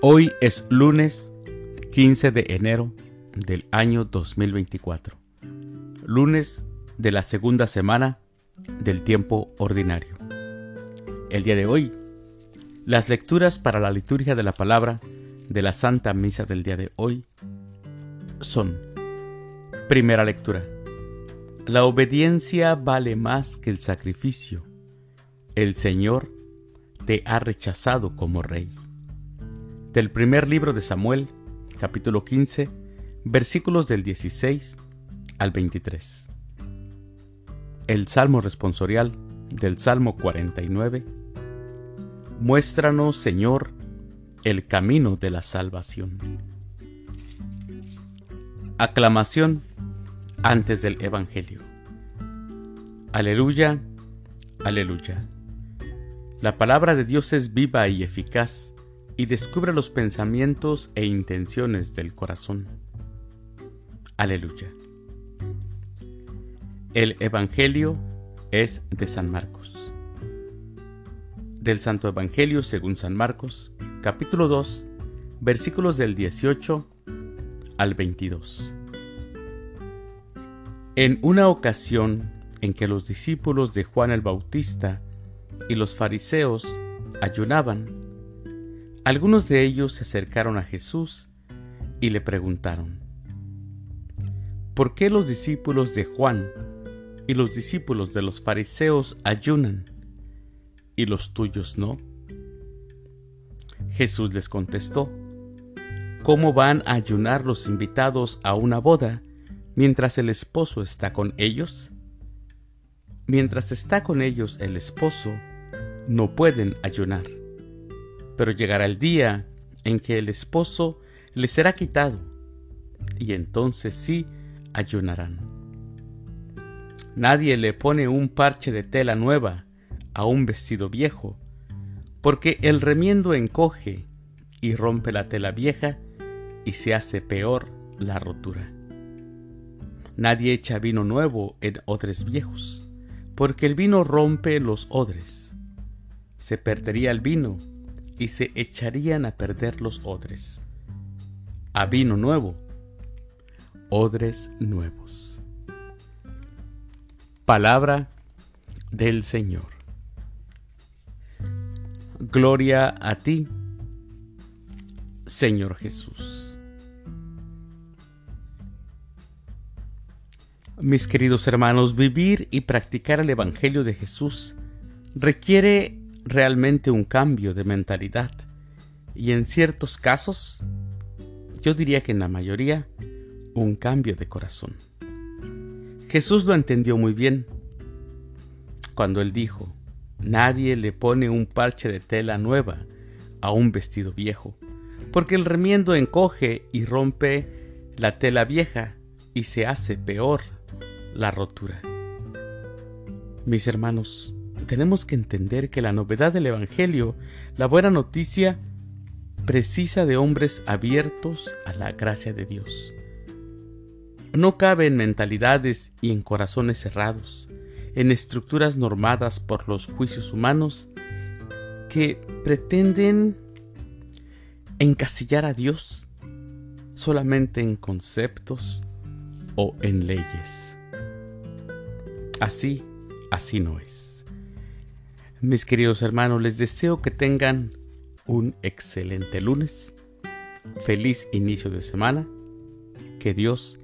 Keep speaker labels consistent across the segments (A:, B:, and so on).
A: Hoy es lunes 15 de enero del año 2024, lunes de la segunda semana del tiempo ordinario. El día de hoy, las lecturas para la liturgia de la palabra de la Santa Misa del día de hoy son, primera lectura, la obediencia vale más que el sacrificio. El Señor te ha rechazado como rey. Del primer libro de Samuel, capítulo 15, versículos del 16 al 23. El Salmo responsorial del Salmo 49. Muéstranos, Señor, el camino de la salvación. Aclamación antes del Evangelio. Aleluya, aleluya. La palabra de Dios es viva y eficaz y descubre los pensamientos e intenciones del corazón. Aleluya. El Evangelio es de San Marcos. Del Santo Evangelio según San Marcos, capítulo 2, versículos del 18 al 22. En una ocasión en que los discípulos de Juan el Bautista y los fariseos ayunaban, algunos de ellos se acercaron a Jesús y le preguntaron, ¿por qué los discípulos de Juan y los discípulos de los fariseos ayunan y los tuyos no? Jesús les contestó, ¿cómo van a ayunar los invitados a una boda mientras el esposo está con ellos? Mientras está con ellos el esposo, no pueden ayunar pero llegará el día en que el esposo le será quitado, y entonces sí ayunarán. Nadie le pone un parche de tela nueva a un vestido viejo, porque el remiendo encoge y rompe la tela vieja y se hace peor la rotura. Nadie echa vino nuevo en odres viejos, porque el vino rompe los odres. Se perdería el vino y se echarían a perder los odres. A vino nuevo, odres nuevos. Palabra del Señor. Gloria a ti, Señor Jesús. Mis queridos hermanos, vivir y practicar el Evangelio de Jesús requiere realmente un cambio de mentalidad. Y en ciertos casos, yo diría que en la mayoría, un cambio de corazón. Jesús lo entendió muy bien cuando él dijo, nadie le pone un parche de tela nueva a un vestido viejo, porque el remiendo encoge y rompe la tela vieja y se hace peor la rotura. Mis hermanos, tenemos que entender que la novedad del Evangelio, la buena noticia, precisa de hombres abiertos a la gracia de Dios. No cabe en mentalidades y en corazones cerrados, en estructuras normadas por los juicios humanos que pretenden encasillar a Dios solamente en conceptos o en leyes. Así, así no es. Mis queridos hermanos, les deseo que tengan un excelente lunes, feliz inicio de semana, que Dios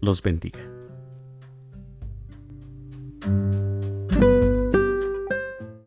A: los bendiga.